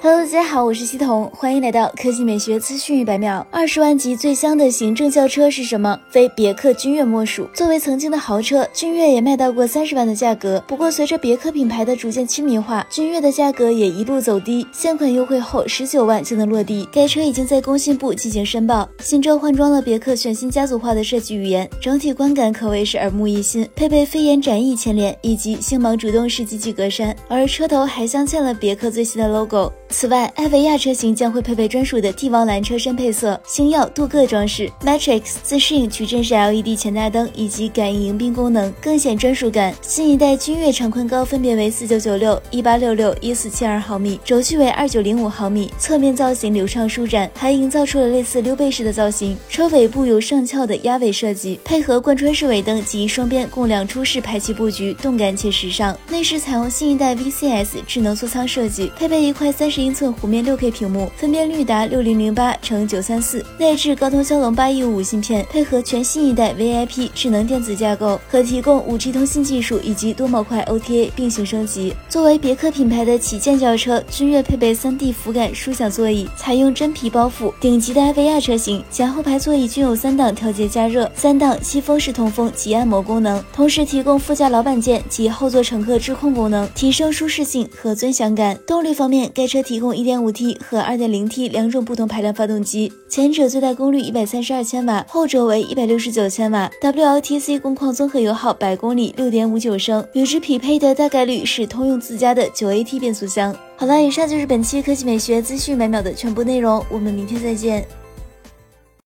Hello，大家好，我是西彤，欢迎来到科技美学资讯一百秒。二十万级最香的行政轿车是什么？非别克君越莫属。作为曾经的豪车，君越也卖到过三十万的价格。不过，随着别克品牌的逐渐亲民化，君越的价格也一路走低。现款优惠后十九万就能落地。该车已经在工信部进行申报。新车换装了别克全新家族化的设计语言，整体观感可谓是耳目一新，配备飞檐展翼前脸以及星芒主动式进气格栅，而车头还镶嵌了别克最新的 logo。此外，艾维亚车型将会配备专属的帝王蓝车身配色、星耀镀铬装饰、Matrix 自适应矩阵式 LED 前大灯以及感应迎宾功能，更显专属感。新一代君越长宽高分别为四九九六、一八六六、一四七二毫米，轴距为二九零五毫米，侧面造型流畅舒展，还营造出了类似溜背式的造型。车尾部有上翘的鸭尾设计，配合贯穿式尾灯及双边共两出式排气布局，动感且时尚。内饰采用新一代 VCS 智能座舱设计，配备一块三十。英寸弧面六 K 屏幕，分辨率达六零零八乘九三四，内置高通骁龙八一五芯片，配合全新一代 VIP 智能电子架构，可提供五 G 通信技术以及多模块 OTA 并行升级。作为别克品牌的旗舰轿车，君越配备三 D 触感舒享座椅，采用真皮包覆。顶级的艾维亚车型前后排座椅均有三档调节加热、三档吸风式通风及按摩功能，同时提供副驾老板键及后座乘客智控功能，提升舒适性和尊享感。动力方面，该车。提供 1.5T 和 2.0T 两种不同排量发动机，前者最大功率132千瓦，后者为169千瓦。WLTC 工况综合油耗百公里6.59升，与之匹配的大概率是通用自家的 9AT 变速箱。好了，以上就是本期科技美学资讯每秒的全部内容，我们明天再见。